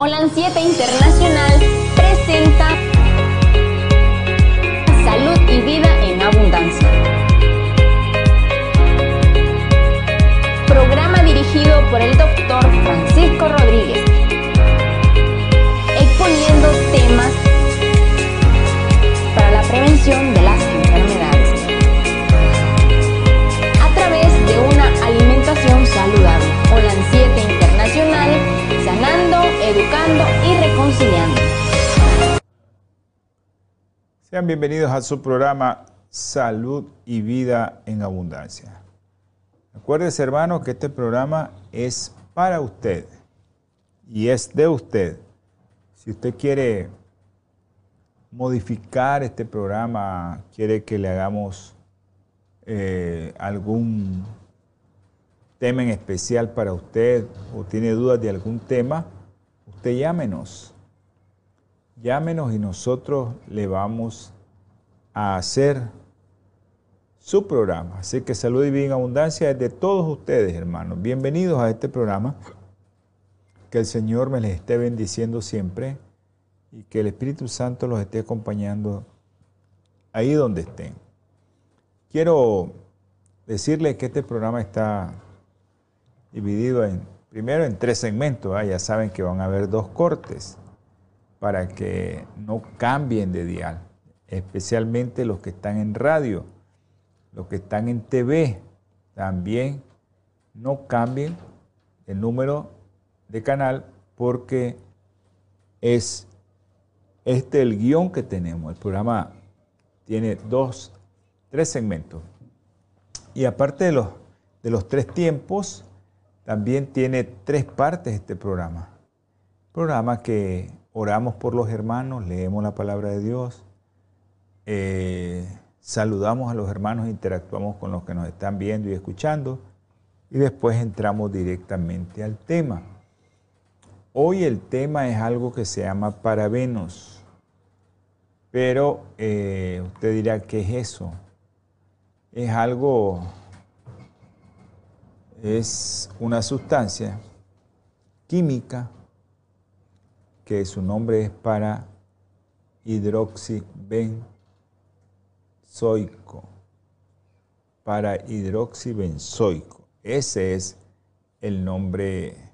Holan 7 Internacional presenta Salud y Vida en Abundancia. Programa dirigido por el doctor Francisco Rodríguez, exponiendo temas para la prevención de y reconciliando. Sean bienvenidos a su programa Salud y Vida en Abundancia. Acuérdense, hermanos, que este programa es para usted y es de usted. Si usted quiere modificar este programa, quiere que le hagamos eh, algún tema en especial para usted o tiene dudas de algún tema, usted llámenos. Llámenos y nosotros le vamos a hacer su programa. Así que salud y vida en abundancia es de todos ustedes, hermanos. Bienvenidos a este programa. Que el Señor me les esté bendiciendo siempre y que el Espíritu Santo los esté acompañando ahí donde estén. Quiero decirles que este programa está dividido en, primero en tres segmentos. ¿ah? Ya saben que van a haber dos cortes para que no cambien de dial, especialmente los que están en radio, los que están en TV, también no cambien el número de canal porque es este el guion que tenemos. El programa tiene dos, tres segmentos. Y aparte de los, de los tres tiempos, también tiene tres partes este programa. Programa que oramos por los hermanos, leemos la palabra de Dios, eh, saludamos a los hermanos, interactuamos con los que nos están viendo y escuchando y después entramos directamente al tema. Hoy el tema es algo que se llama parabenos, pero eh, usted dirá, ¿qué es eso? Es algo es una sustancia química que su nombre es para hidroxibenzoico. Para hidroxibenzoico. Ese es el nombre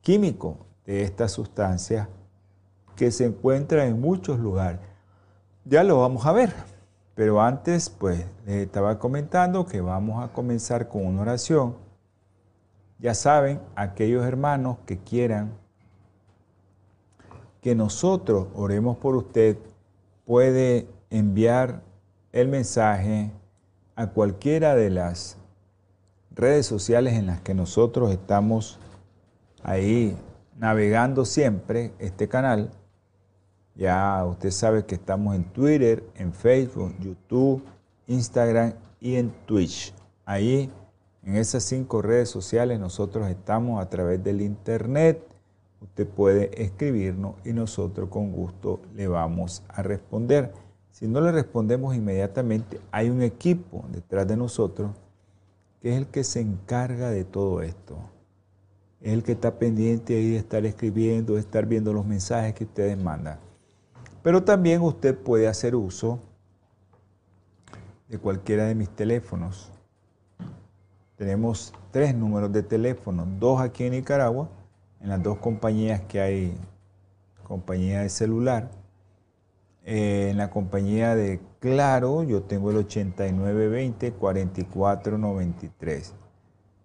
químico de esta sustancia que se encuentra en muchos lugares. Ya lo vamos a ver. Pero antes, pues, les estaba comentando que vamos a comenzar con una oración. Ya saben, aquellos hermanos que quieran que nosotros oremos por usted, puede enviar el mensaje a cualquiera de las redes sociales en las que nosotros estamos ahí navegando siempre este canal ya usted sabe que estamos en Twitter, en Facebook, YouTube, Instagram y en Twitch. Ahí, en esas cinco redes sociales, nosotros estamos a través del Internet. Usted puede escribirnos y nosotros con gusto le vamos a responder. Si no le respondemos inmediatamente, hay un equipo detrás de nosotros que es el que se encarga de todo esto. Es el que está pendiente ahí de estar escribiendo, de estar viendo los mensajes que ustedes mandan. Pero también usted puede hacer uso de cualquiera de mis teléfonos. Tenemos tres números de teléfono, dos aquí en Nicaragua, en las dos compañías que hay, compañía de celular. Eh, en la compañía de Claro, yo tengo el 8920-4493.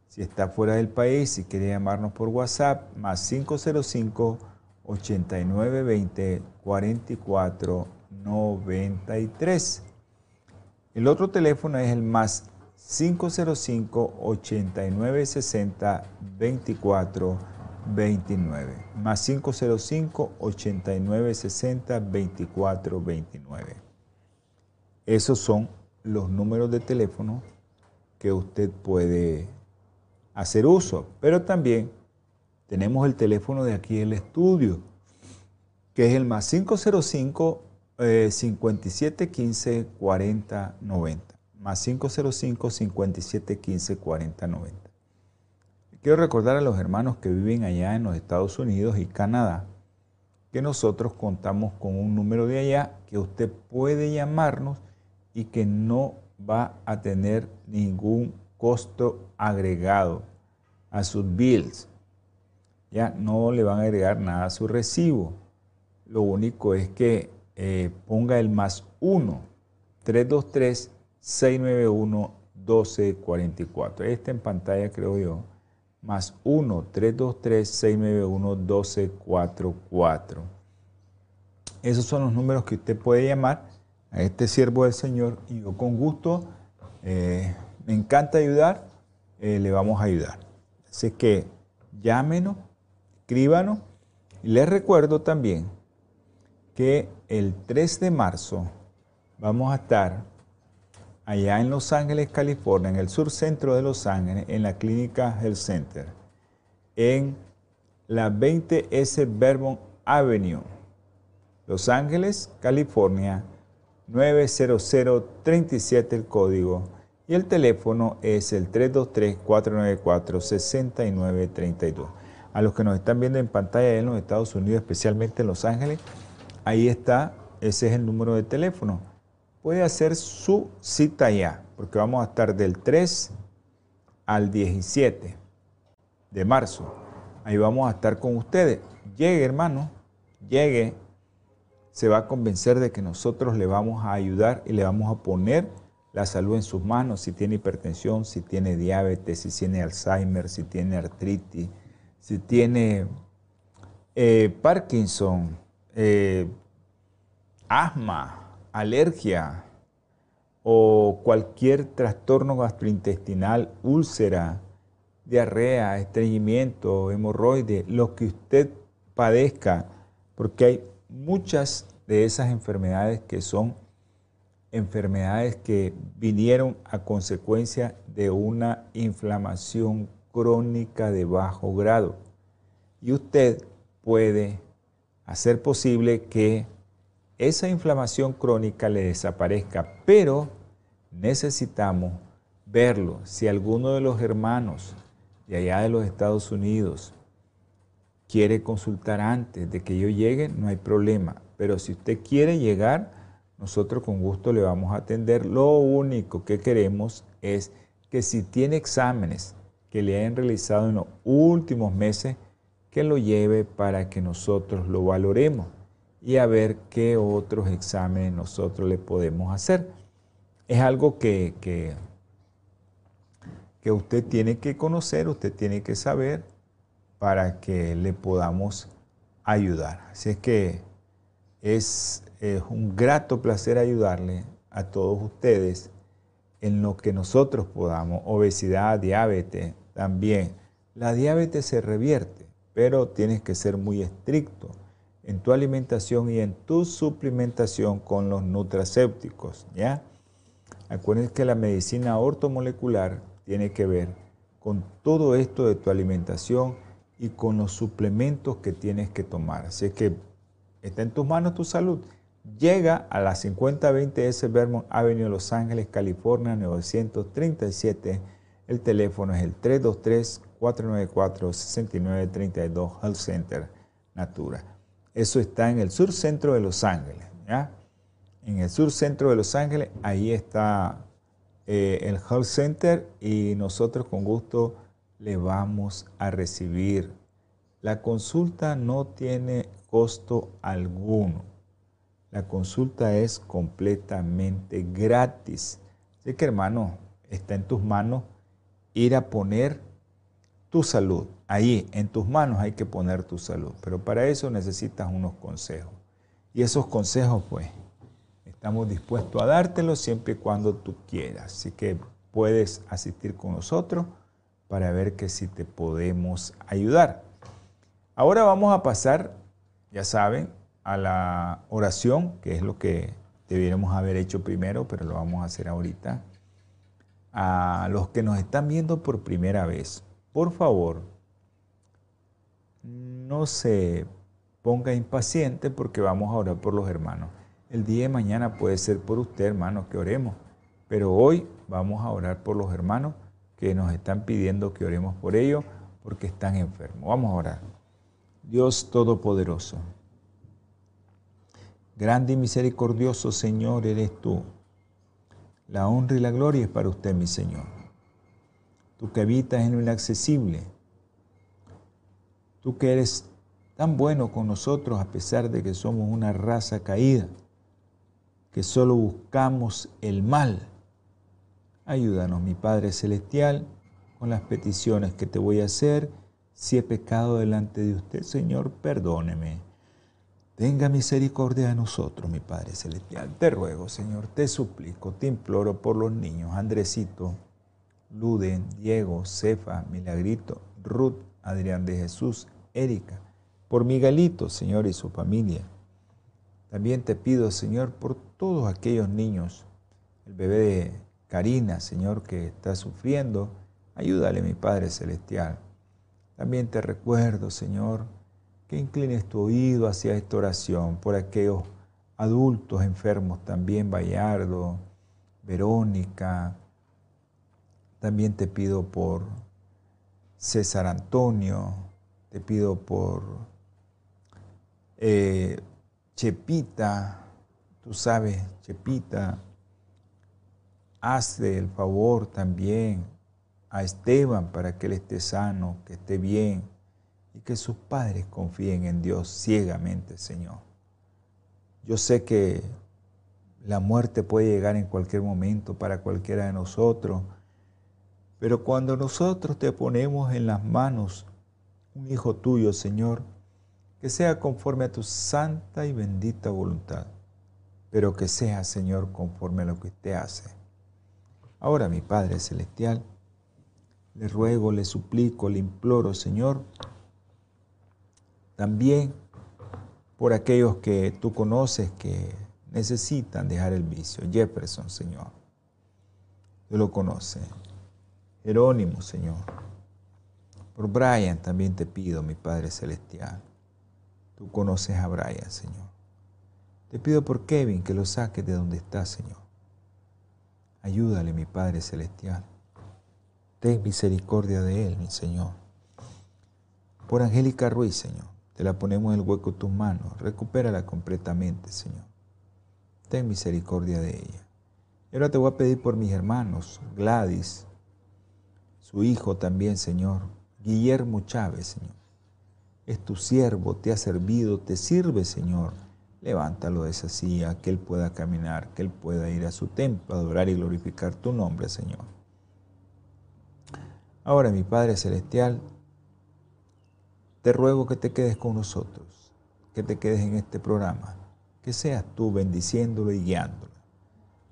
Si está fuera del país, si quiere llamarnos por WhatsApp, más 505 8920 44 93. El otro teléfono es el más 505 8960 24 29. Más 505 8960 24 29. Esos son los números de teléfono que usted puede hacer uso, pero también tenemos el teléfono de aquí del estudio, que es el más 505 5715 4090. Más 505 5715 4090. Quiero recordar a los hermanos que viven allá en los Estados Unidos y Canadá que nosotros contamos con un número de allá que usted puede llamarnos y que no va a tener ningún costo agregado a sus bills. Ya no le van a agregar nada a su recibo. Lo único es que eh, ponga el más 1, 323 691 1244. Este en pantalla creo yo más 1-323-691-1244. Esos son los números que usted puede llamar a este siervo del Señor y yo con gusto, eh, me encanta ayudar, eh, le vamos a ayudar. Así que llámenos, escríbanos les recuerdo también que el 3 de marzo vamos a estar allá en Los Ángeles, California, en el sur centro de Los Ángeles, en la clínica Health Center, en la 20S Vermont Avenue, Los Ángeles, California, 90037 el código y el teléfono es el 323-494-6932. A los que nos están viendo en pantalla en los Estados Unidos, especialmente en Los Ángeles, ahí está, ese es el número de teléfono puede hacer su cita ya, porque vamos a estar del 3 al 17 de marzo. Ahí vamos a estar con ustedes. Llegue, hermano, llegue. Se va a convencer de que nosotros le vamos a ayudar y le vamos a poner la salud en sus manos. Si tiene hipertensión, si tiene diabetes, si tiene Alzheimer, si tiene artritis, si tiene eh, Parkinson, eh, asma alergia o cualquier trastorno gastrointestinal, úlcera, diarrea, estreñimiento, hemorroide, lo que usted padezca, porque hay muchas de esas enfermedades que son enfermedades que vinieron a consecuencia de una inflamación crónica de bajo grado. Y usted puede hacer posible que esa inflamación crónica le desaparezca, pero necesitamos verlo. Si alguno de los hermanos de allá de los Estados Unidos quiere consultar antes de que yo llegue, no hay problema. Pero si usted quiere llegar, nosotros con gusto le vamos a atender. Lo único que queremos es que si tiene exámenes que le hayan realizado en los últimos meses, que lo lleve para que nosotros lo valoremos y a ver qué otros exámenes nosotros le podemos hacer. Es algo que, que, usted tiene que conocer, usted tiene que saber para que le podamos ayudar. Así es que es, es un grato placer ayudarle a todos ustedes en lo que nosotros podamos. Obesidad, diabetes, también. La diabetes se revierte, pero tienes que ser muy estricto en tu alimentación y en tu suplementación con los nutracéuticos, ¿ya? Acuérdense que la medicina ortomolecular tiene que ver con todo esto de tu alimentación y con los suplementos que tienes que tomar. Así que está en tus manos tu salud. Llega a la 5020 S Vermont Avenue, Los Ángeles, California, 937. El teléfono es el 323-494-6932 Health Center Natura. Eso está en el sur centro de Los Ángeles. En el sur centro de Los Ángeles, ahí está eh, el Health Center y nosotros con gusto le vamos a recibir. La consulta no tiene costo alguno. La consulta es completamente gratis. Así que hermano, está en tus manos ir a poner tu salud. Ahí, en tus manos hay que poner tu salud. Pero para eso necesitas unos consejos. Y esos consejos, pues, estamos dispuestos a dártelos siempre y cuando tú quieras. Así que puedes asistir con nosotros para ver que si te podemos ayudar. Ahora vamos a pasar, ya saben, a la oración, que es lo que debiéramos haber hecho primero, pero lo vamos a hacer ahorita. A los que nos están viendo por primera vez, por favor, no se ponga impaciente porque vamos a orar por los hermanos. El día de mañana puede ser por usted, hermano, que oremos, pero hoy vamos a orar por los hermanos que nos están pidiendo que oremos por ellos, porque están enfermos. Vamos a orar. Dios Todopoderoso, grande y misericordioso Señor eres tú. La honra y la gloria es para usted, mi Señor. Tú que habitas en lo inaccesible. Tú que eres tan bueno con nosotros a pesar de que somos una raza caída, que solo buscamos el mal. Ayúdanos, mi Padre Celestial, con las peticiones que te voy a hacer. Si he pecado delante de usted, Señor, perdóneme. Tenga misericordia de nosotros, mi Padre Celestial. Te ruego, Señor, te suplico, te imploro por los niños, Andresito, Luden, Diego, Cefa, Milagrito, Ruth, Adrián de Jesús, Erika, por Miguelito, Señor, y su familia. También te pido, Señor, por todos aquellos niños, el bebé de Karina, Señor, que está sufriendo, ayúdale, mi Padre Celestial. También te recuerdo, Señor, que inclines tu oído hacia esta oración por aquellos adultos enfermos también, Bayardo, Verónica. También te pido por César Antonio, te pido por eh, Chepita, tú sabes, Chepita, hazle el favor también a Esteban para que él esté sano, que esté bien que sus padres confíen en Dios ciegamente, Señor. Yo sé que la muerte puede llegar en cualquier momento para cualquiera de nosotros, pero cuando nosotros te ponemos en las manos un hijo tuyo, Señor, que sea conforme a tu santa y bendita voluntad, pero que sea, Señor, conforme a lo que usted hace. Ahora, mi Padre Celestial, le ruego, le suplico, le imploro, Señor, también por aquellos que tú conoces que necesitan dejar el vicio. Jefferson, Señor. Tú lo conoce. Jerónimo, Señor. Por Brian también te pido, mi Padre Celestial. Tú conoces a Brian, Señor. Te pido por Kevin que lo saques de donde está, Señor. Ayúdale, mi Padre Celestial. Ten misericordia de él, mi Señor. Por Angélica Ruiz, Señor. Te la ponemos en el hueco de tus manos. Recupérala completamente, Señor. Ten misericordia de ella. Y ahora te voy a pedir por mis hermanos, Gladys, su hijo también, Señor, Guillermo Chávez, Señor. Es tu siervo, te ha servido, te sirve, Señor. Levántalo de esa silla, que Él pueda caminar, que Él pueda ir a su templo, adorar y glorificar tu nombre, Señor. Ahora, mi Padre Celestial, te ruego que te quedes con nosotros, que te quedes en este programa, que seas tú bendiciéndolo y guiándolo.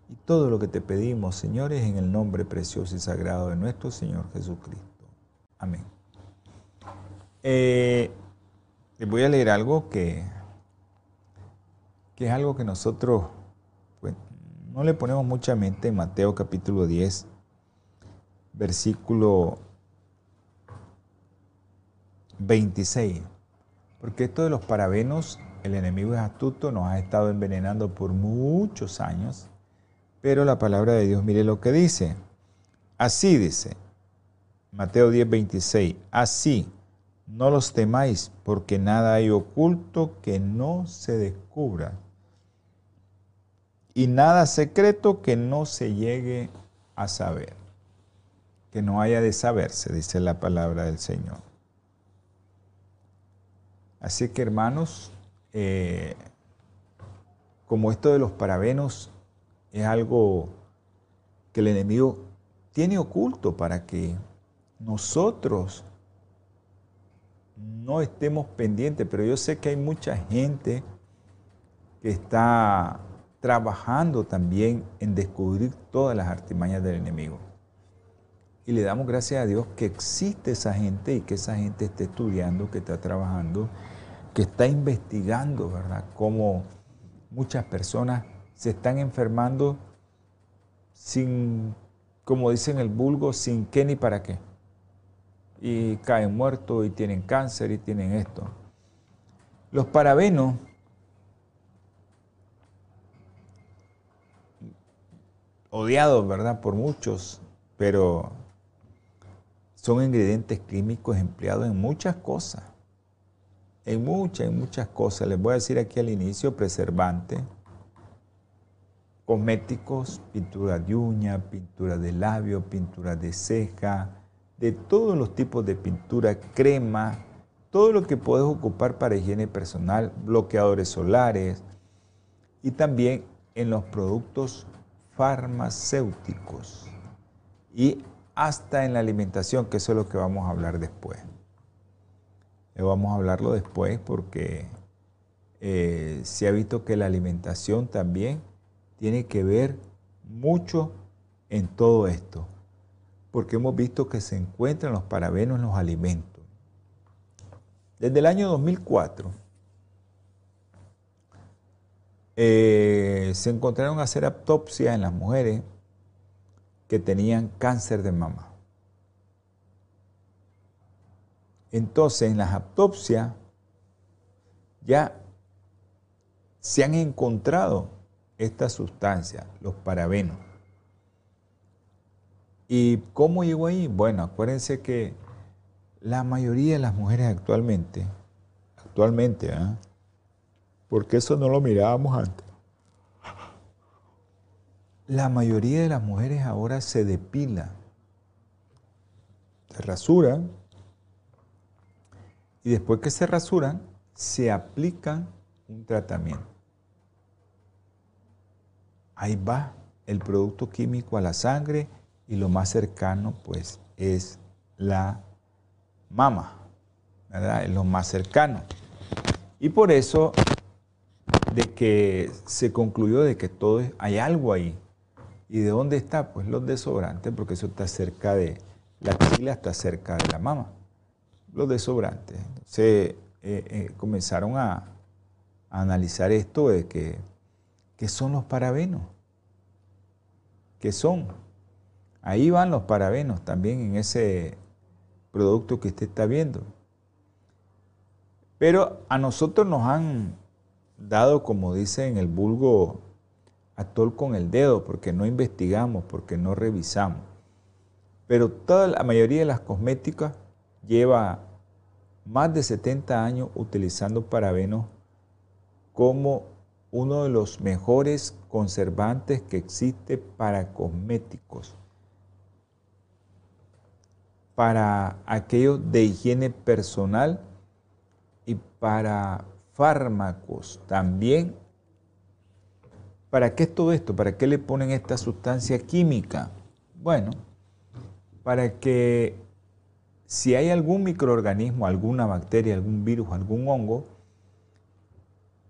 Y todo lo que te pedimos, Señor, es en el nombre precioso y sagrado de nuestro Señor Jesucristo. Amén. Eh, les voy a leer algo que, que es algo que nosotros pues, no le ponemos mucha mente en Mateo capítulo 10, versículo 26. Porque esto de los parabenos, el enemigo es astuto, nos ha estado envenenando por muchos años, pero la palabra de Dios, mire lo que dice. Así dice, Mateo 10, 26, así, no los temáis, porque nada hay oculto que no se descubra, y nada secreto que no se llegue a saber, que no haya de saberse, dice la palabra del Señor. Así que hermanos, eh, como esto de los parabenos es algo que el enemigo tiene oculto para que nosotros no estemos pendientes, pero yo sé que hay mucha gente que está trabajando también en descubrir todas las artimañas del enemigo. Y le damos gracias a Dios que existe esa gente y que esa gente esté estudiando, que está trabajando que está investigando, ¿verdad?, cómo muchas personas se están enfermando sin, como dicen el vulgo, sin qué ni para qué. Y caen muertos y tienen cáncer y tienen esto. Los parabenos odiados, ¿verdad?, por muchos, pero son ingredientes químicos empleados en muchas cosas. En muchas, en muchas cosas. Les voy a decir aquí al inicio, preservante, cosméticos, pintura de uña, pintura de labio, pintura de ceja, de todos los tipos de pintura, crema, todo lo que puedes ocupar para higiene personal, bloqueadores solares y también en los productos farmacéuticos y hasta en la alimentación, que eso es lo que vamos a hablar después. Vamos a hablarlo después porque eh, se ha visto que la alimentación también tiene que ver mucho en todo esto, porque hemos visto que se encuentran los parabenos en los alimentos. Desde el año 2004 eh, se encontraron a hacer autopsia en las mujeres que tenían cáncer de mama. Entonces, en las autopsias ya se han encontrado esta sustancia, los parabenos. ¿Y cómo llegó ahí? Bueno, acuérdense que la mayoría de las mujeres actualmente, actualmente, ¿eh? porque eso no lo mirábamos antes, la mayoría de las mujeres ahora se depilan, se rasuran y después que se rasuran, se aplican un tratamiento ahí va el producto químico a la sangre y lo más cercano pues es la mama, ¿verdad? Es lo más cercano. Y por eso de que se concluyó de que todo es, hay algo ahí. ¿Y de dónde está? Pues los desobrantes, porque eso está cerca de, la axila está cerca de la mama. Los desobrantes. Se eh, eh, comenzaron a, analizar esto de que ¿Qué son los parabenos? ¿Qué son? Ahí van los parabenos también en ese producto que usted está viendo. Pero a nosotros nos han dado, como dice en el vulgo, atol con el dedo, porque no investigamos, porque no revisamos. Pero toda la mayoría de las cosméticas lleva más de 70 años utilizando parabenos como uno de los mejores conservantes que existe para cosméticos, para aquellos de higiene personal y para fármacos también. ¿Para qué es todo esto? ¿Para qué le ponen esta sustancia química? Bueno, para que si hay algún microorganismo, alguna bacteria, algún virus, algún hongo,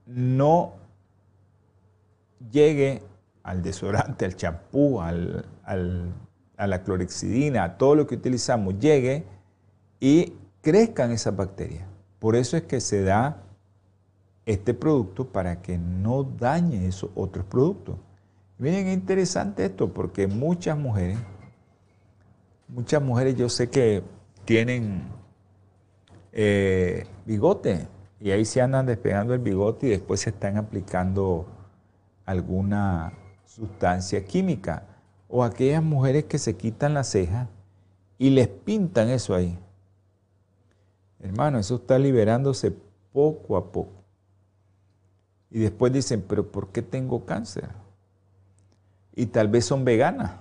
no llegue al desodorante, al champú, al, a la clorexidina, a todo lo que utilizamos, llegue y crezcan esas bacterias. Por eso es que se da este producto para que no dañe esos otros productos. Miren, es interesante esto porque muchas mujeres, muchas mujeres yo sé que tienen eh, bigote y ahí se andan despegando el bigote y después se están aplicando alguna sustancia química. O aquellas mujeres que se quitan la ceja y les pintan eso ahí. Hermano, eso está liberándose poco a poco. Y después dicen, pero ¿por qué tengo cáncer? Y tal vez son veganas.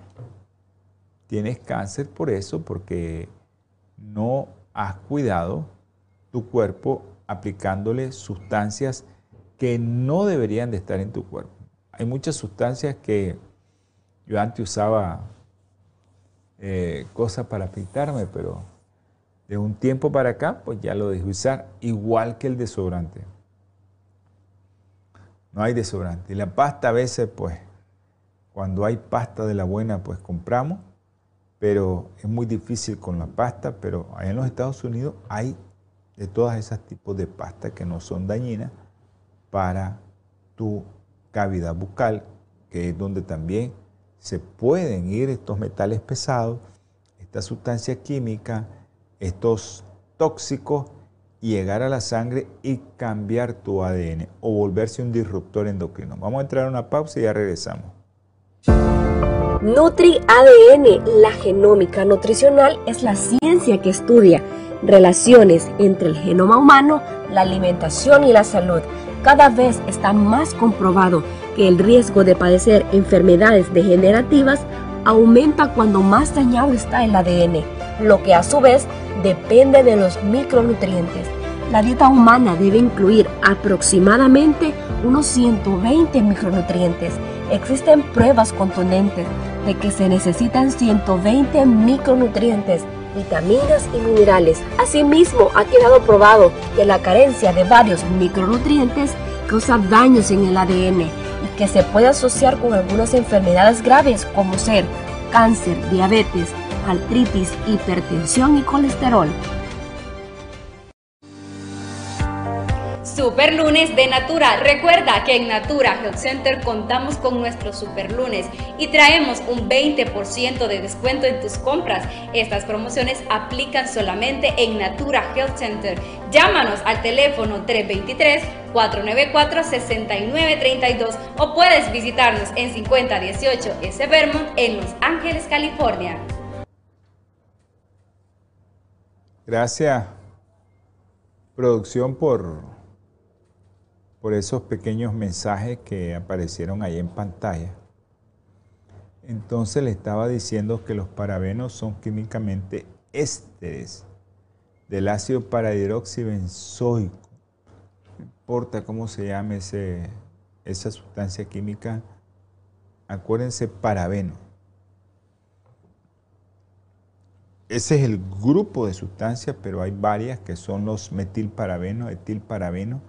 Tienes cáncer por eso, porque no has cuidado tu cuerpo aplicándole sustancias que no deberían de estar en tu cuerpo. Hay muchas sustancias que yo antes usaba eh, cosas para pintarme, pero de un tiempo para acá, pues ya lo dejé usar, igual que el desodorante. No hay desodorante. Y la pasta a veces, pues, cuando hay pasta de la buena, pues compramos, pero es muy difícil con la pasta, pero en los Estados Unidos hay de todas esas tipos de pasta que no son dañinas para tu cavidad bucal, que es donde también se pueden ir estos metales pesados, esta sustancia química, estos tóxicos llegar a la sangre y cambiar tu ADN o volverse un disruptor endocrino. Vamos a entrar a una pausa y ya regresamos. Nutri ADN, la genómica nutricional es la ciencia que estudia relaciones entre el genoma humano, la alimentación y la salud. Cada vez está más comprobado que el riesgo de padecer enfermedades degenerativas aumenta cuando más dañado está el ADN, lo que a su vez depende de los micronutrientes. La dieta humana debe incluir aproximadamente unos 120 micronutrientes. Existen pruebas contundentes de que se necesitan 120 micronutrientes, vitaminas y minerales. Asimismo, ha quedado probado que la carencia de varios micronutrientes causa daños en el ADN y que se puede asociar con algunas enfermedades graves como ser cáncer, diabetes, artritis, hipertensión y colesterol. Super Lunes de Natura. Recuerda que en Natura Health Center contamos con nuestros Super Lunes y traemos un 20% de descuento en tus compras. Estas promociones aplican solamente en Natura Health Center. Llámanos al teléfono 323-494-6932 o puedes visitarnos en 5018 S. Vermont en Los Ángeles, California. Gracias, producción, por por esos pequeños mensajes que aparecieron ahí en pantalla. Entonces le estaba diciendo que los parabenos son químicamente ésteres del ácido parahidroxibenzoico. No importa cómo se llame ese, esa sustancia química, acuérdense parabeno. Ese es el grupo de sustancias, pero hay varias que son los metilparabenos, etilparabenos,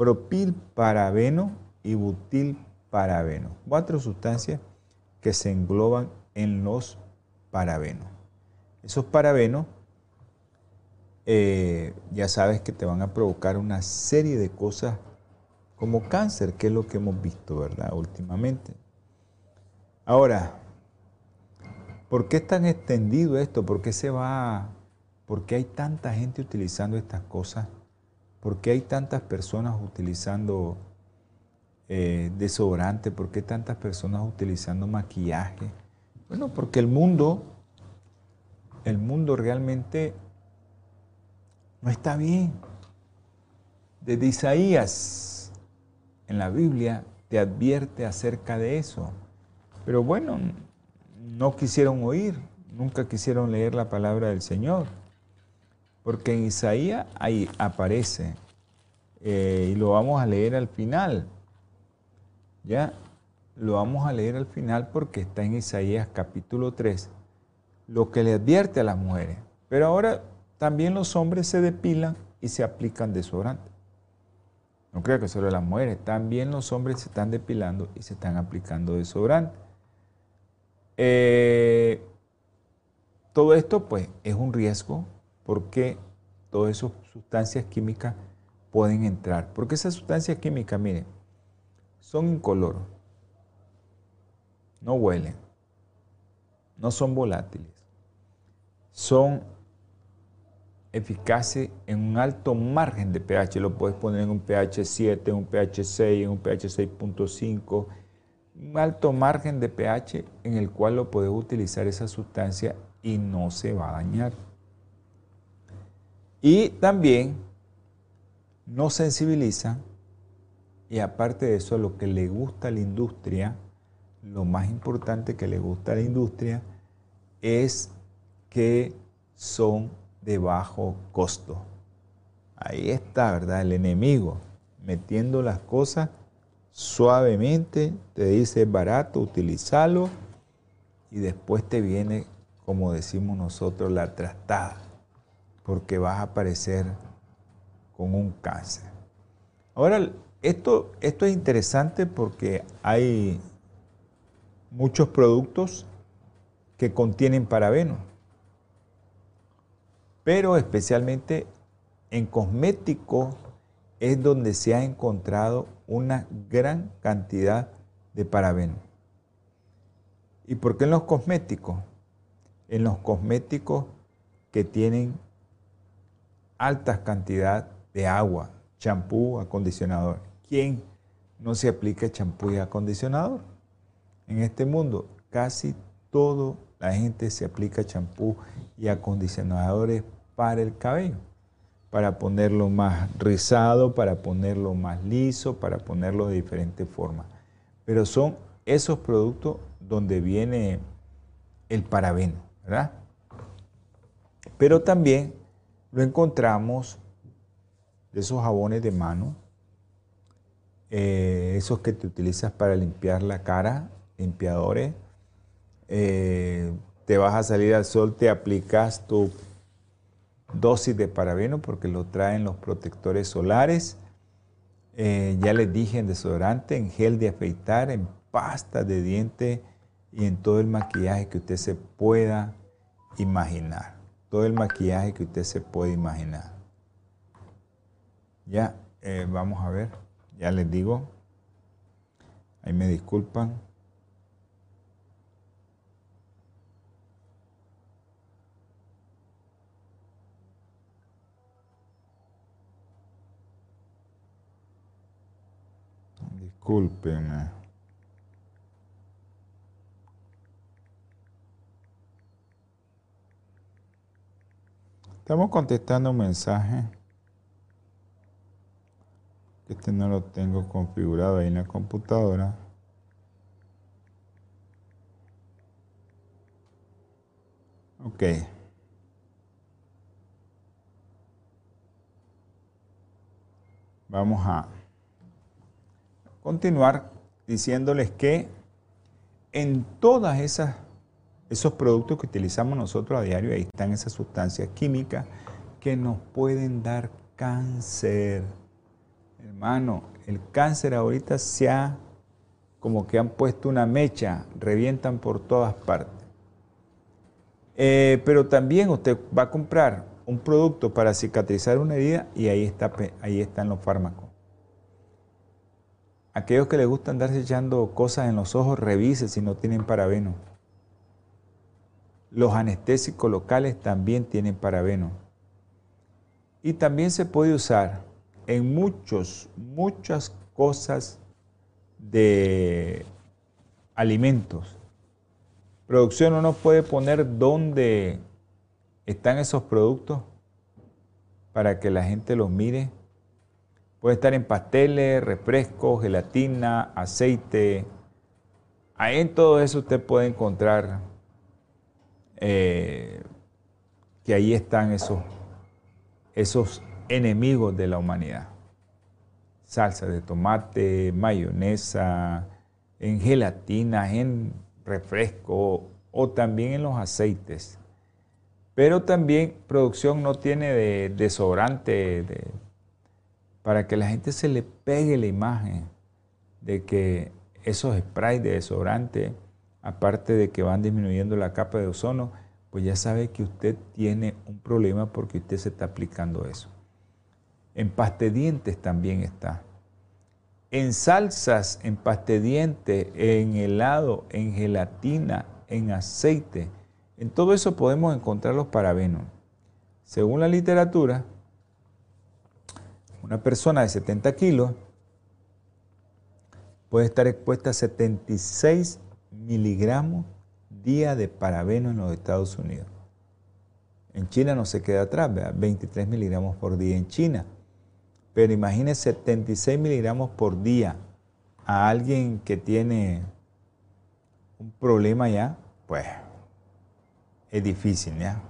propilparabeno y butilparabeno. Cuatro sustancias que se engloban en los parabenos. Esos parabenos eh, ya sabes que te van a provocar una serie de cosas como cáncer, que es lo que hemos visto, ¿verdad? Últimamente. Ahora, ¿por qué es tan extendido esto? ¿Por qué se va? ¿Por qué hay tanta gente utilizando estas cosas? ¿Por qué hay tantas personas utilizando eh, desodorante? ¿Por qué tantas personas utilizando maquillaje? Bueno, porque el mundo, el mundo realmente no está bien. Desde Isaías en la Biblia te advierte acerca de eso. Pero bueno, no quisieron oír, nunca quisieron leer la palabra del Señor. Porque en Isaías ahí aparece, eh, y lo vamos a leer al final, ¿ya? Lo vamos a leer al final porque está en Isaías capítulo 3, lo que le advierte a las mujeres. Pero ahora también los hombres se depilan y se aplican desodorante. No creo que solo las mujeres, también los hombres se están depilando y se están aplicando desodorante. Eh, todo esto pues es un riesgo porque todas esas sustancias químicas pueden entrar. Porque esas sustancias químicas, miren, son incoloros, no huelen, no son volátiles, son eficaces en un alto margen de pH. Lo puedes poner en un pH 7, en un pH 6, en un pH 6.5. Un alto margen de pH en el cual lo puedes utilizar esa sustancia y no se va a dañar. Y también no sensibiliza y aparte de eso lo que le gusta a la industria, lo más importante que le gusta a la industria es que son de bajo costo. Ahí está, ¿verdad? El enemigo metiendo las cosas suavemente, te dice barato, utilízalo y después te viene, como decimos nosotros, la trastada porque vas a aparecer con un cáncer. Ahora, esto, esto es interesante porque hay muchos productos que contienen parabeno, pero especialmente en cosméticos es donde se ha encontrado una gran cantidad de parabeno. ¿Y por qué en los cosméticos? En los cosméticos que tienen altas cantidades de agua, champú, acondicionador. ¿Quién no se aplica champú y acondicionador en este mundo? casi todo la gente se aplica champú y acondicionadores para el cabello, para ponerlo más rizado, para ponerlo más liso, para ponerlo de diferentes formas. Pero son esos productos donde viene el parabeno, ¿verdad? Pero también lo encontramos de esos jabones de mano, eh, esos que te utilizas para limpiar la cara, limpiadores. Eh, te vas a salir al sol, te aplicas tu dosis de parabeno porque lo traen los protectores solares. Eh, ya les dije en desodorante, en gel de afeitar, en pasta de diente y en todo el maquillaje que usted se pueda imaginar. Todo el maquillaje que usted se puede imaginar. Ya, eh, vamos a ver, ya les digo. Ahí me disculpan. Discúlpenme. Estamos contestando un mensaje. Este no lo tengo configurado ahí en la computadora. Ok. Vamos a continuar diciéndoles que en todas esas esos productos que utilizamos nosotros a diario, ahí están esas sustancias químicas que nos pueden dar cáncer. Hermano, el cáncer ahorita se ha como que han puesto una mecha, revientan por todas partes. Eh, pero también usted va a comprar un producto para cicatrizar una herida y ahí, está, ahí están los fármacos. Aquellos que les gusta andarse echando cosas en los ojos, revise si no tienen parabeno. Los anestésicos locales también tienen parabeno. Y también se puede usar en muchos, muchas cosas de alimentos. Producción no nos puede poner dónde están esos productos para que la gente los mire. Puede estar en pasteles, refrescos, gelatina, aceite. Ahí en todo eso usted puede encontrar eh, que ahí están esos, esos enemigos de la humanidad. Salsa de tomate, mayonesa, en gelatina, en refresco o también en los aceites. Pero también producción no tiene de desodorante para que la gente se le pegue la imagen de que esos sprays de desodorante aparte de que van disminuyendo la capa de ozono, pues ya sabe que usted tiene un problema porque usted se está aplicando eso. En pastedientes también está. En salsas, en pastedientes, en helado, en gelatina, en aceite. En todo eso podemos encontrar los parabenos. Según la literatura, una persona de 70 kilos puede estar expuesta a 76 miligramos día de parabeno en los Estados Unidos. En China no se queda atrás, 23 miligramos por día en China. Pero imagine 76 miligramos por día a alguien que tiene un problema ya, pues es difícil, ¿ya?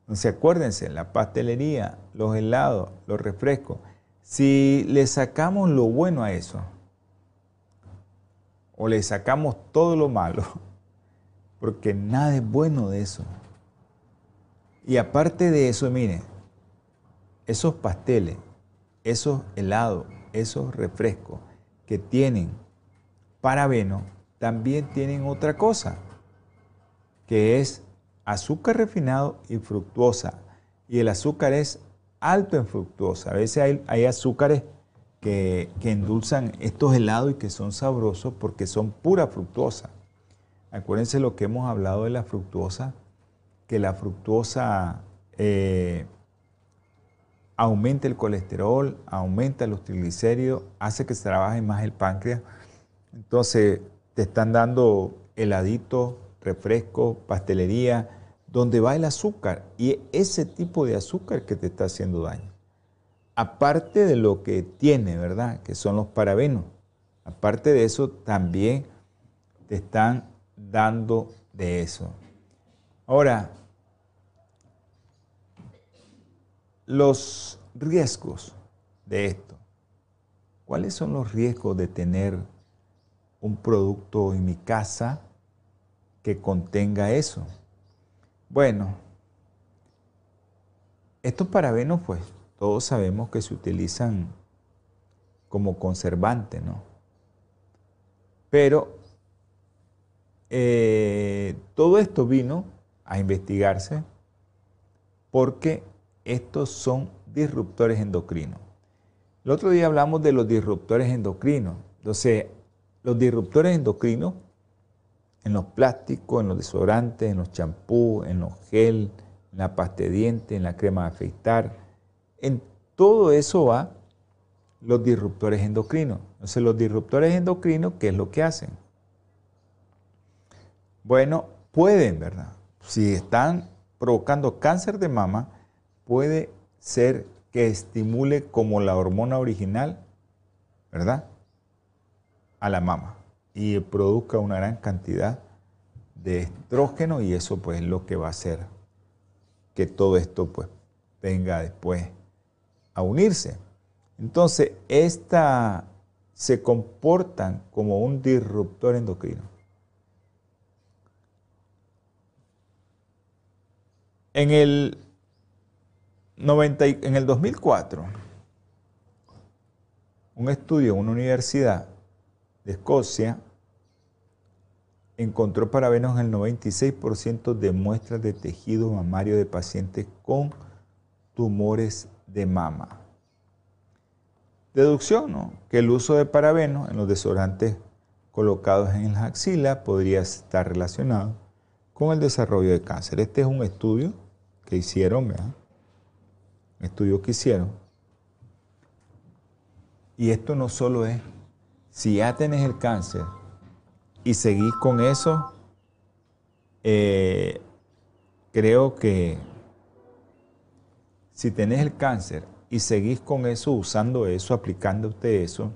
Entonces acuérdense, la pastelería, los helados, los refrescos, si le sacamos lo bueno a eso, o le sacamos todo lo malo, porque nada es bueno de eso. Y aparte de eso, miren, esos pasteles, esos helados, esos refrescos que tienen parabeno, también tienen otra cosa, que es azúcar refinado y fructuosa. Y el azúcar es alto en fructuosa. A veces hay, hay azúcares que, endulzan estos helados y que son sabrosos porque son pura fructuosa. Acuérdense lo que hemos hablado de la fructuosa, que la fructuosa eh, aumenta el colesterol, aumenta los triglicéridos, hace que se trabaje más el páncreas. Entonces, te están dando heladito, refresco, pastelería, donde va el azúcar. Y ese tipo de azúcar que te está haciendo daño. Aparte de lo que tiene, ¿verdad? Que son los parabenos. Aparte de eso, también te están dando de eso. Ahora, los riesgos de esto. ¿Cuáles son los riesgos de tener un producto en mi casa que contenga eso? Bueno, estos parabenos, pues todos sabemos que se utilizan como conservante, ¿no? Pero eh, todo esto vino a investigarse porque estos son disruptores endocrinos. El otro día hablamos de los disruptores endocrinos. Entonces, los disruptores endocrinos en los plásticos, en los desodorantes, en los champús, en los gel, en la pasta de dientes, en la crema de afeitar, en todo eso va los disruptores endocrinos. Entonces, los disruptores endocrinos, ¿qué es lo que hacen? Bueno, pueden, ¿verdad? Si están provocando cáncer de mama, puede ser que estimule como la hormona original, ¿verdad? A la mama y produzca una gran cantidad de estrógeno y eso pues es lo que va a hacer que todo esto pues venga después a unirse. Entonces, esta se comportan como un disruptor endocrino. En el 90, en el 2004, un estudio en una universidad de Escocia encontró parabenos en el 96% de muestras de tejido mamario de pacientes con tumores de mama. Deducción, ¿no? Que el uso de parabenos en los desodorantes colocados en la axila podría estar relacionado con el desarrollo de cáncer. Este es un estudio que hicieron, ¿verdad? estudio que hicieron. Y esto no solo es, si ya tenés el cáncer y seguís con eso, eh, creo que si tenés el cáncer y seguís con eso, usando eso, aplicando usted eso,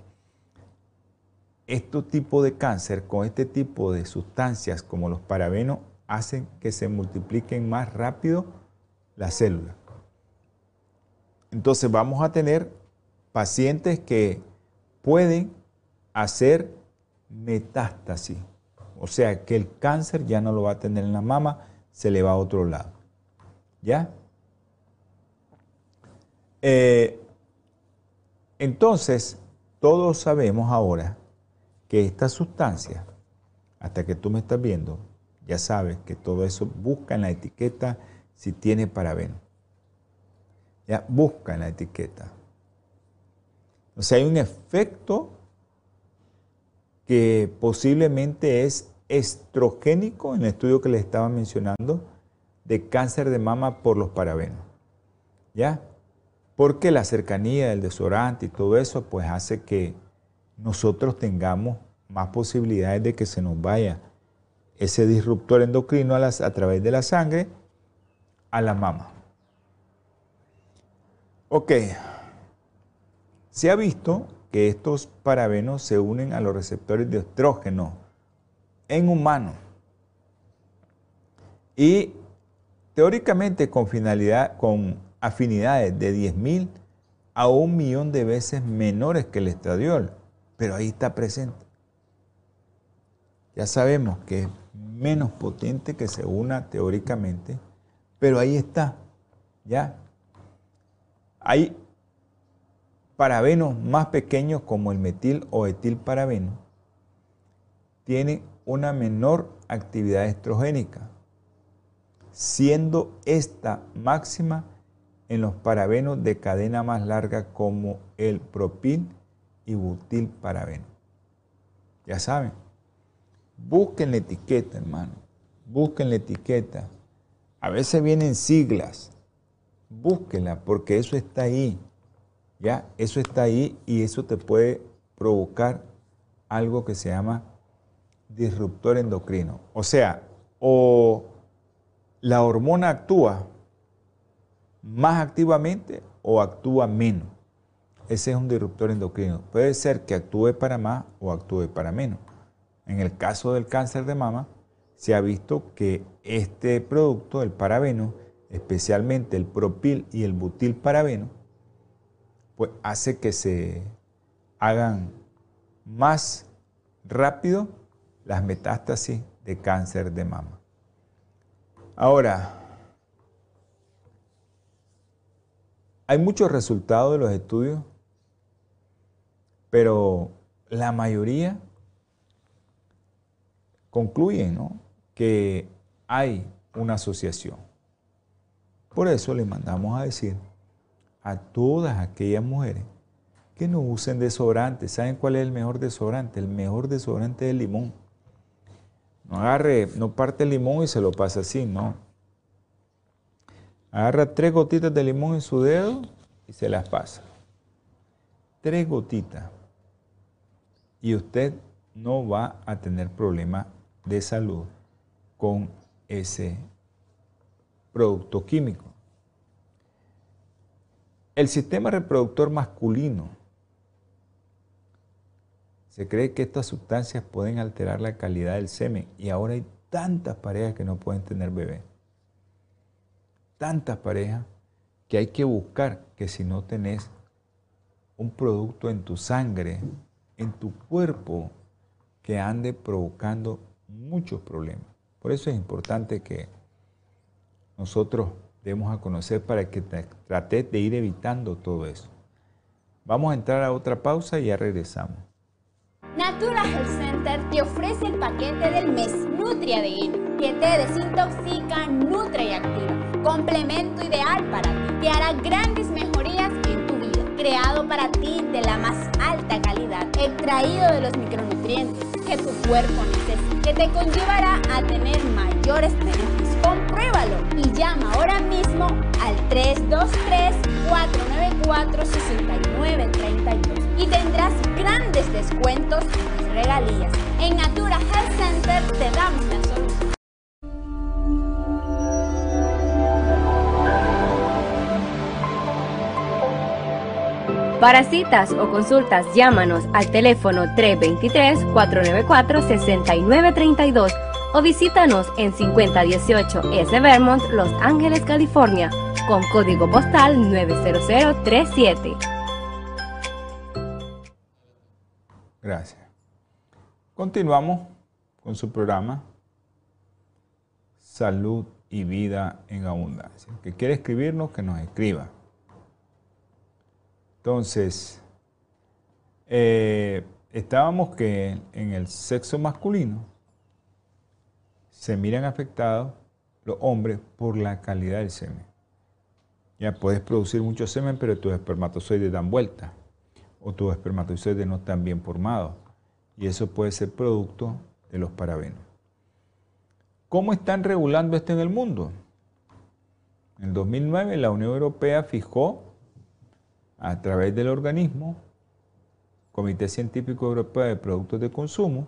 este tipo de cáncer con este tipo de sustancias como los parabenos hacen que se multipliquen más rápido las células. Entonces vamos a tener pacientes que pueden hacer metástasis. O sea que el cáncer ya no lo va a tener en la mama, se le va a otro lado. ¿Ya? Eh, entonces, todos sabemos ahora que esta sustancia, hasta que tú me estás viendo, ya sabes que todo eso busca en la etiqueta si tiene parabeno. Ya busca en la etiqueta. O sea, hay un efecto que posiblemente es estrogénico en el estudio que les estaba mencionando de cáncer de mama por los parabenos. ¿Ya? Porque la cercanía del desodorante y todo eso pues hace que nosotros tengamos más posibilidades de que se nos vaya ese disruptor endocrino a, a través de la sangre a la mama. Ok, se ha visto que estos parabenos se unen a los receptores de estrógeno en humanos y teóricamente con finalidad, con afinidades de 10.000 a un millón de veces menores que el estradiol, pero ahí está presente. Ya sabemos que es menos potente que se una teóricamente, pero ahí está, ya hay parabenos más pequeños como el metil o etilparabeno. Tienen una menor actividad estrogénica, siendo esta máxima en los parabenos de cadena más larga como el propil y butilparabeno. Ya saben, busquen la etiqueta, hermano. Busquen la etiqueta. A veces vienen siglas búsquela porque eso está ahí. Ya, eso está ahí y eso te puede provocar algo que se llama disruptor endocrino. O sea, o la hormona actúa más activamente o actúa menos. Ese es un disruptor endocrino. Puede ser que actúe para más o actúe para menos. En el caso del cáncer de mama, se ha visto que este producto, el parabeno, especialmente el propil y el butil parabeno, pues hace que se hagan más rápido las metástasis de cáncer de mama. Ahora, hay muchos resultados de los estudios, pero la mayoría concluyen que hay una asociación. Por eso le mandamos a decir a todas aquellas mujeres que no usen desodorante. ¿Saben cuál es el mejor desodorante? El mejor desodorante es el limón. No agarre, no parte el limón y se lo pasa así, no. Agarra tres gotitas de limón en su dedo y se las pasa. Tres gotitas. Y usted no va a tener problema de salud con ese producto químico. El sistema reproductor masculino. Se cree que estas sustancias pueden alterar la calidad del semen y ahora hay tantas parejas que no pueden tener bebé. Tantas parejas que hay que buscar que si no tenés un producto en tu sangre, en tu cuerpo, que ande provocando muchos problemas. Por eso es importante que nosotros debemos a conocer para que trates de ir evitando todo eso. Vamos a entrar a otra pausa y ya regresamos. Natura Health Center te ofrece el paquete del mes Nutria de que te desintoxica, nutre y activa. Complemento ideal para ti, que hará grandes mejorías en tu vida. Creado para ti de la más alta calidad, extraído de los micronutrientes que tu cuerpo necesita, que te conllevará a tener mayores beneficios Compruébalo y llama ahora mismo al 323-494-6932 y tendrás grandes descuentos y regalías. En Natura Health Center te damos la Para citas o consultas, llámanos al teléfono 323-494-6932 o visítanos en 5018 S. Vermont, Los Ángeles, California, con código postal 90037. Gracias. Continuamos con su programa Salud y Vida en Abundancia. Que quiere escribirnos, que nos escriba. Entonces, eh, estábamos que en el sexo masculino se miran afectados los hombres por la calidad del semen. Ya puedes producir mucho semen, pero tus espermatozoides dan vuelta o tus espermatozoides no están bien formados. Y eso puede ser producto de los parabenos. ¿Cómo están regulando esto en el mundo? En 2009 la Unión Europea fijó a través del organismo Comité Científico Europeo de Productos de Consumo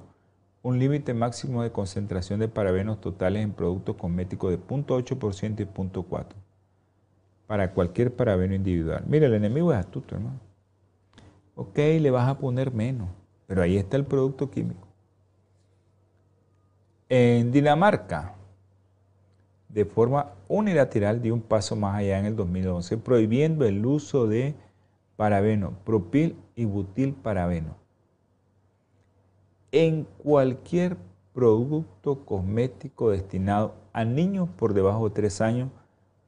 un límite máximo de concentración de parabenos totales en productos cosméticos de 0.8% y 0.4% para cualquier parabeno individual. Mira, el enemigo es astuto, hermano. Ok, le vas a poner menos, pero ahí está el producto químico. En Dinamarca, de forma unilateral, dio un paso más allá en el 2011, prohibiendo el uso de parabeno, propil y butil parabeno en cualquier producto cosmético destinado a niños por debajo de 3 años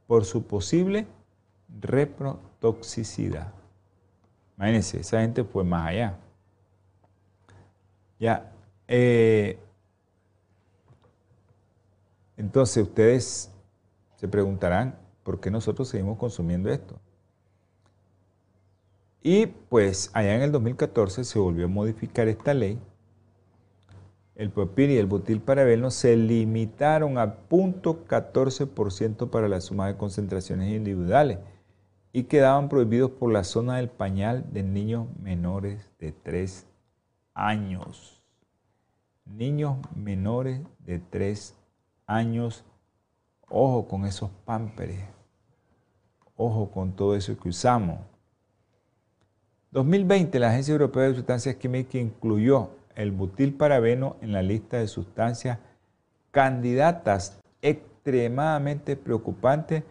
por su posible reprotoxicidad. Imagínense, esa gente fue más allá. Ya, eh, entonces ustedes se preguntarán, ¿por qué nosotros seguimos consumiendo esto? Y pues allá en el 2014 se volvió a modificar esta ley el propil y el butil parabeno se limitaron a 0.14% para la suma de concentraciones individuales y quedaban prohibidos por la zona del pañal de niños menores de 3 años. niños menores de 3 años. Ojo con esos pámperes. Ojo con todo eso que usamos. 2020, la Agencia Europea de Sustancias Químicas incluyó el butilparabeno en la lista de sustancias candidatas extremadamente preocupantes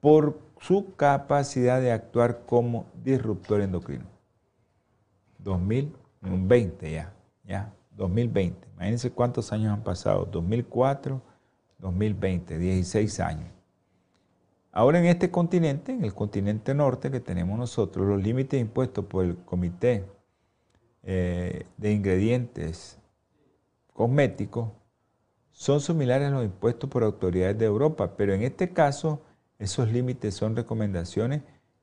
por su capacidad de actuar como disruptor endocrino. 2020 ya, ya, 2020. Imagínense cuántos años han pasado, 2004, 2020, 16 años. Ahora en este continente, en el continente norte que tenemos nosotros, los límites impuestos por el Comité eh, de Ingredientes Cosméticos son similares a los impuestos por autoridades de Europa, pero en este caso esos límites son recomendaciones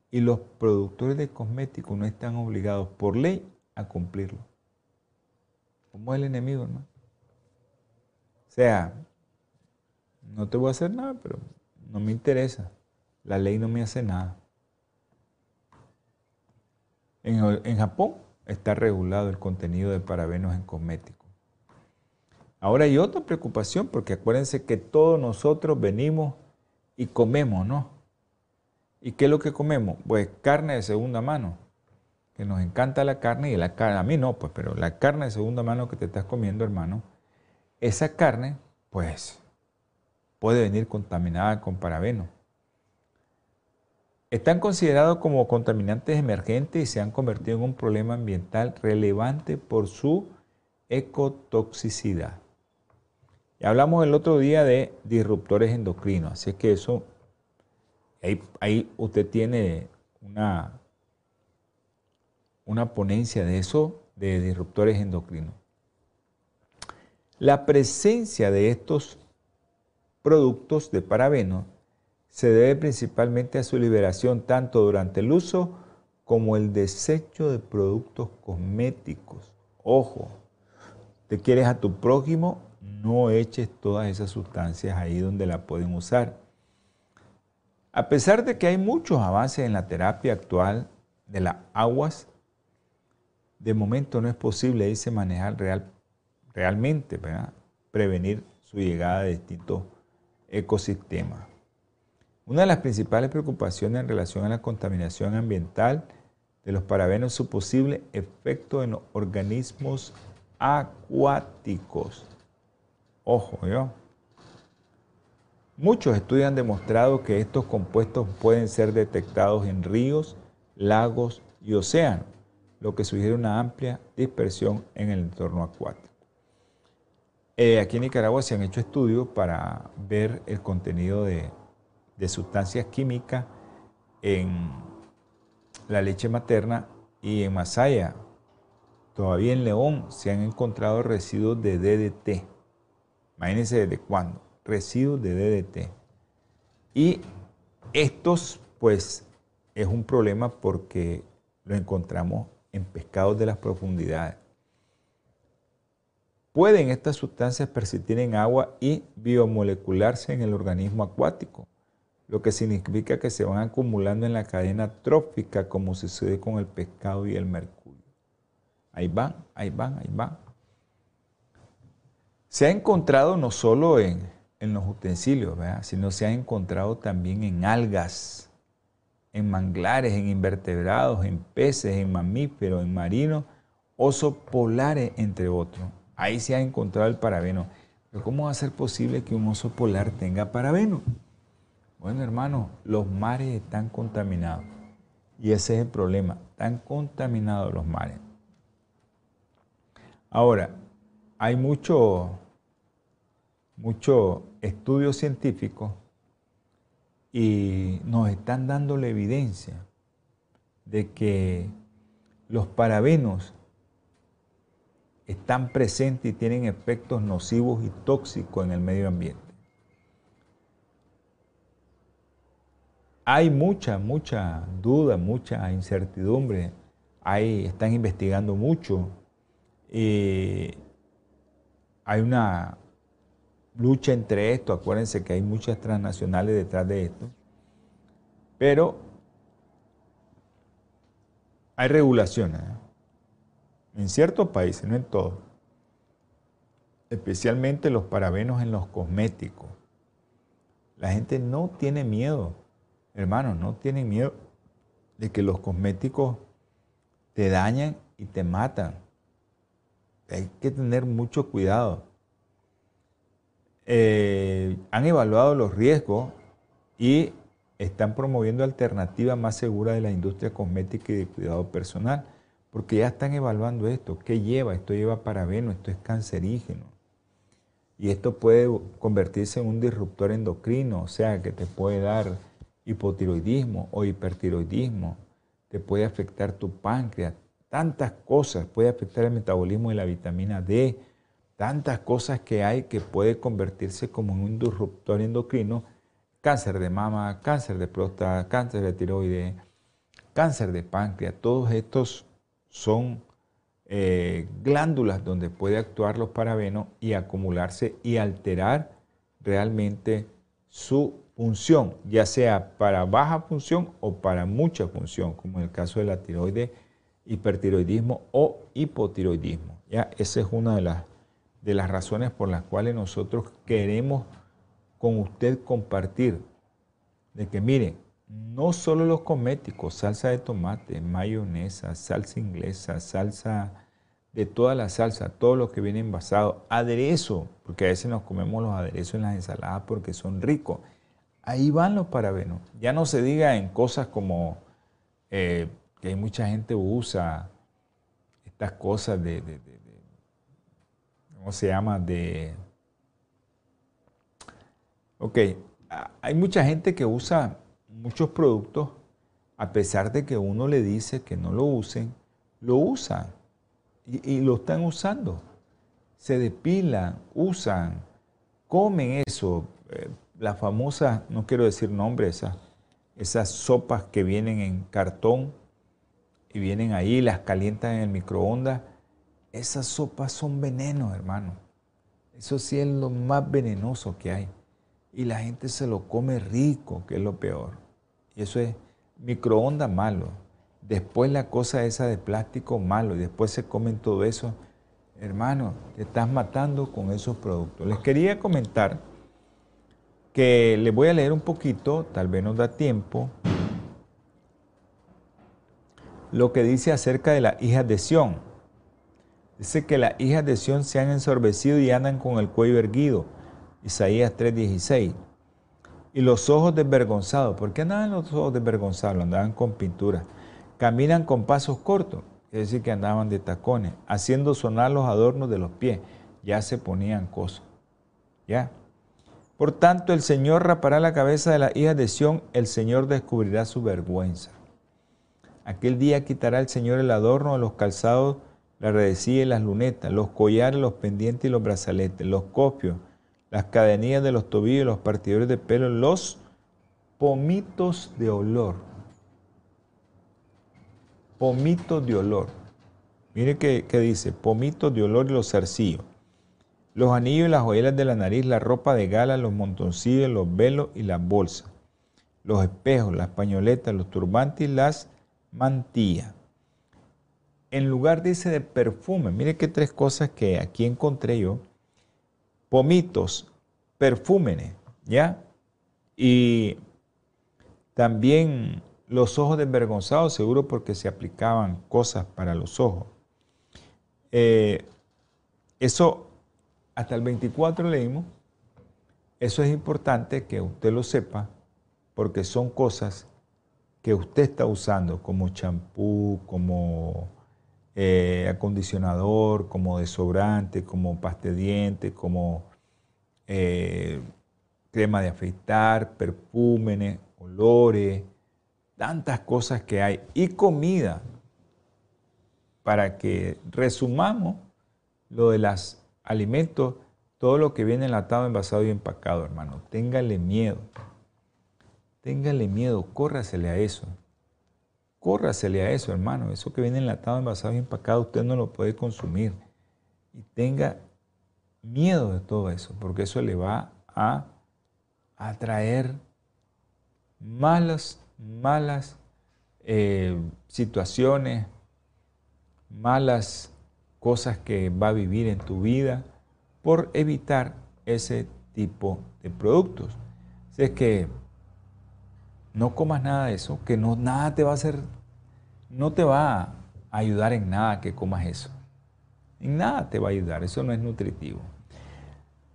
y los productores de cosméticos no están obligados por ley a cumplirlo. ¿Cómo es el enemigo, hermano? O sea, no te voy a hacer nada, pero no me interesa. La ley no me hace nada. En, Japón está regulado el contenido de parabenos en cosméticos. Ahora hay otra preocupación, porque acuérdense que todos nosotros venimos y comemos, ¿no? ¿Y qué es lo que comemos? Pues carne de segunda mano, que nos encanta la carne y la carne, a mí no, pues, pero la carne de segunda mano que te estás comiendo, hermano, esa carne, pues, puede venir contaminada con parabeno. Están considerados como contaminantes emergentes y se han convertido en un problema ambiental relevante por su ecotoxicidad. Y hablamos el otro día de disruptores endocrinos, así que eso, ahí, ahí usted tiene una, una ponencia de eso, de disruptores endocrinos. La presencia de estos productos de parabeno se debe principalmente a su liberación tanto durante el uso como el desecho de productos cosméticos. Ojo, te quieres a tu prójimo, no eches todas esas sustancias ahí donde la pueden usar. A pesar de que hay muchos avances en la terapia actual de las aguas, de momento no es posible, dice, manejar real, realmente, prevenir su llegada de distintos ecosistemas. Una de las principales preocupaciones en relación a la contaminación ambiental de los parabenos es su posible efecto en los organismos acuáticos. Ojo, yo. Muchos estudios han demostrado que estos compuestos pueden ser detectados en ríos, lagos y océanos, lo que sugiere una amplia dispersión en el entorno acuático. Eh, aquí en Nicaragua se han hecho estudios para ver el contenido de de sustancias químicas en la leche materna y en Masaya. Todavía en León se han encontrado residuos de DDT. Imagínense desde cuándo. Residuos de DDT. Y estos, pues, es un problema porque lo encontramos en pescados de las profundidades. Pueden estas sustancias persistir en agua y biomolecularse en el organismo acuático lo que significa que se van acumulando en la cadena trófica como sucede con el pescado y el mercurio. Ahí van, ahí van, ahí van. Se ha encontrado no solo en, los utensilios, sino se ha encontrado también en algas, en manglares, en invertebrados, en peces, en mamíferos, en marinos, osos polares, entre otros. Ahí se ha encontrado el parabeno. Pero ¿cómo va a ser posible que un oso polar tenga parabeno? Bueno, hermano, los mares están contaminados. Y ese es el problema. Están contaminados los mares. Ahora, hay mucho, mucho estudio científico y nos están dando la evidencia de que los parabenos están presentes y tienen efectos nocivos y tóxicos en el medio ambiente. Hay mucha, mucha duda, mucha incertidumbre. Hay, están investigando mucho. hay una lucha entre esto. Acuérdense que hay muchas transnacionales detrás de esto. Pero hay regulaciones. ¿eh? En ciertos países, no en todos. especialmente los parabenos en los cosméticos. La gente no tiene miedo, hermanos, no tienen miedo de que los cosméticos te dañen y te matan. Hay que tener mucho cuidado. Eh, han evaluado los riesgos y están promoviendo alternativas más seguras de la industria cosmética y de cuidado personal, porque ya están evaluando esto. ¿Qué lleva? Esto lleva parabeno, esto es cancerígeno. Y esto puede convertirse en un disruptor endocrino, o sea, que te puede dar hipotiroidismo o hipertiroidismo, te puede afectar tu páncreas, tantas cosas, puede afectar el metabolismo de la vitamina D, tantas cosas que hay que puede convertirse como en un disruptor endocrino, cáncer de mama, cáncer de próstata, cáncer de tiroides, cáncer de páncreas, todos estos son eh, glándulas donde puede actuar los parabenos y acumularse y alterar realmente su función, ya sea para baja función o para mucha función, como en el caso de la tiroides, hipertiroidismo o hipotiroidismo. ¿ya? Esa es una de las, de las razones por las cuales nosotros queremos con usted compartir de que miren, no solo los cosméticos, salsa de tomate, mayonesa, salsa inglesa, salsa de toda la salsa, todo lo que viene envasado, aderezo, porque a veces nos comemos los aderezos en las ensaladas porque son ricos. Ahí van los parabenos. Ya no se diga en cosas como eh, que hay mucha gente usa estas cosas de, ¿cómo se llama? De, ok, hay mucha gente que usa muchos productos, a pesar de que uno le dice que no lo usen, lo usan y, lo están usando. Se depilan, usan, comen eso. Eh, la famosa, no quiero decir nombre, esas, esas sopas que vienen en cartón y vienen ahí, las calientan en el microondas. Esas sopas son venenos, hermano. Eso sí es lo más venenoso que hay y la gente se lo come rico, que es lo peor. Y eso es microondas malo. Después la cosa esa de plástico malo y después se comen todo eso. Hermano, te estás matando con esos productos. Les quería comentar que les voy a leer un poquito, tal vez nos da tiempo, lo que dice acerca de las hijas de Sión. Dice que las hijas de Sión se han ensorbecido y andan con el cuello erguido Isaías 3:16. Y los ojos desvergonzados, ¿por qué andaban los ojos desvergonzados? Andaban con pintura. Caminan con pasos cortos, es decir, que andaban de tacones, haciendo sonar los adornos de los pies. Ya se ponían cosas. ¿Ya? Por tanto, el Señor rapará la cabeza de las hijas de Sión, el Señor descubrirá su vergüenza. Aquel día quitará el Señor el adorno de los calzados, la redecilla y las lunetas, los collares, los pendientes y los brazaletes, los copios, las cadenillas de los tobillos, los partidores de pelo, los pomitos de olor. Pomitos de olor. Mire qué, dice, pomitos de olor y los zarcillos. Los anillos y las joyelas de la nariz, la ropa de gala, los montoncillos, los velos y las bolsas. Los espejos, las pañoletas, los turbantes y las mantillas. En lugar, dice, de perfume, mire qué tres cosas que aquí encontré yo pomitos, perfúmenes, ¿ya? Y también los ojos desvergonzados, seguro porque se aplicaban cosas para los ojos. Eh, eso, hasta el 24 leímos, eso es importante que usted lo sepa, porque son cosas que usted está usando como champú, como eh, acondicionador, como desobrante, como paste diente, como eh, crema de afeitar, perfúmenes, olores, tantas cosas que hay. Y comida, para que resumamos lo de los alimentos, todo lo que viene enlatado, envasado y empacado, hermano. Téngale miedo. Téngale miedo, córrasele a eso. Córrasele a eso, hermano. Eso que viene enlatado, envasado y empacado, usted no lo puede consumir. Y tenga miedo de todo eso, porque eso le va a atraer malas, malas eh, situaciones, malas cosas que va a vivir en tu vida, por evitar ese tipo de productos. Si es que no comas nada de eso, que no nada te va a hacer, no te va a ayudar en nada que comas eso. En nada te va a ayudar, eso no es nutritivo.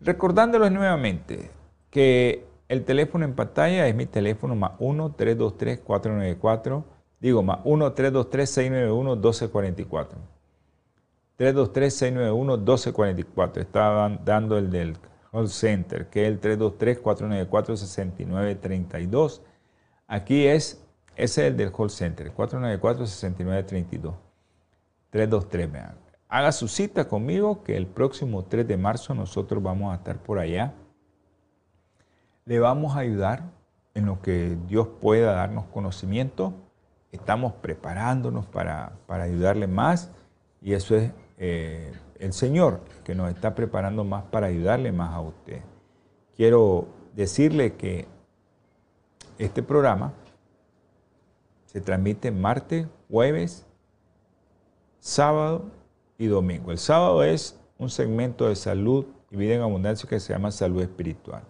Recordándolos nuevamente que el teléfono en pantalla es mi teléfono más 1-323-494, digo más 1-323-691-1244. 323-691-1244. Estaba dando el del call center, que es el 323-494-6932. Aquí es, ese es el del call center, 494-6932. 323, vean. Haga su cita conmigo que el próximo 3 de marzo nosotros vamos a estar por allá. Le vamos a ayudar en lo que Dios pueda darnos conocimiento. Estamos preparándonos para, para ayudarle más y eso es eh, el Señor que nos está preparando más para ayudarle más a usted. Quiero decirle que este programa se transmite martes, jueves, sábado y domingo. El sábado es un segmento de salud y vida en abundancia que se llama salud espiritual.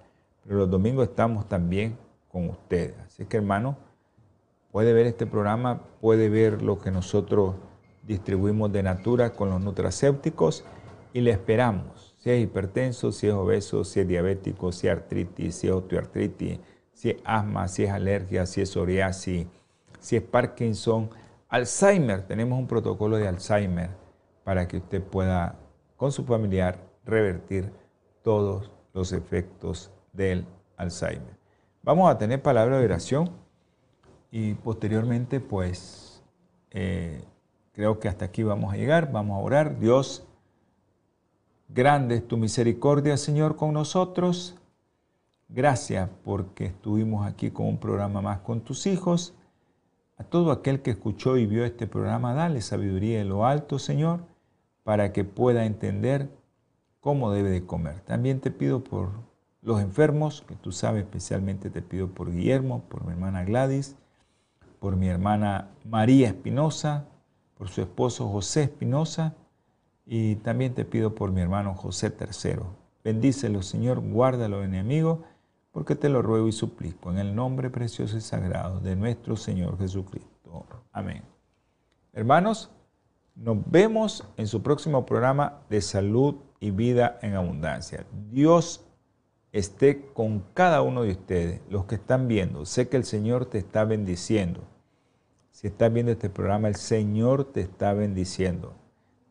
Pero los domingos estamos también con ustedes. Así que hermano, puede ver este programa, puede ver lo que nosotros distribuimos de Natura con los nutracéuticos y le esperamos. Si es hipertenso, si es obeso, si es diabético, si es artritis, si es osteoartritis, si es asma, si es alergia, si es psoriasis, si es Parkinson, Alzheimer. Tenemos un protocolo de Alzheimer para que usted pueda con su familiar revertir todos los efectos del Alzheimer. Vamos a tener palabra de oración y posteriormente pues eh, Creo que hasta aquí vamos a llegar, vamos a orar. Dios, grande es tu misericordia, Señor, con nosotros. Gracias porque estuvimos aquí con un programa más con tus hijos. A todo aquel que escuchó y vio este programa, dale sabiduría en lo alto, Señor, para que pueda entender cómo debe de comer. También te pido por los enfermos, que tú sabes, especialmente te pido por Guillermo, por mi hermana Gladys, por mi hermana María Espinosa, por su esposo José Espinosa y también te pido por mi hermano José III. Bendícelo, Señor, guárdalo, enemigo, porque te lo ruego y suplico en el nombre precioso y sagrado de nuestro Señor Jesucristo. Amén. Hermanos, nos vemos en su próximo programa de salud y vida en abundancia. Dios esté con cada uno de ustedes, los que están viendo. Sé que el Señor te está bendiciendo si estás viendo este programa, el Señor te está bendiciendo.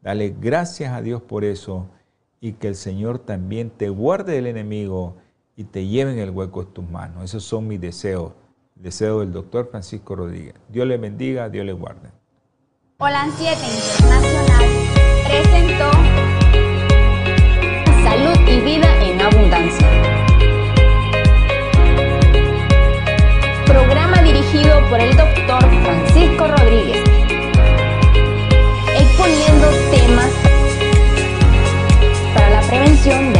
Dale gracias a Dios por eso y que el Señor también te guarde del enemigo y te lleve en el hueco de tus manos. Esos son mis deseos, deseo del doctor Francisco Rodríguez. Dios le bendiga, Dios le guarde. Hola 7 Internacional presentó Salud y Vida en Abundancia. Programa dirigido por el doctor Francisco Rodríguez, exponiendo temas para la prevención de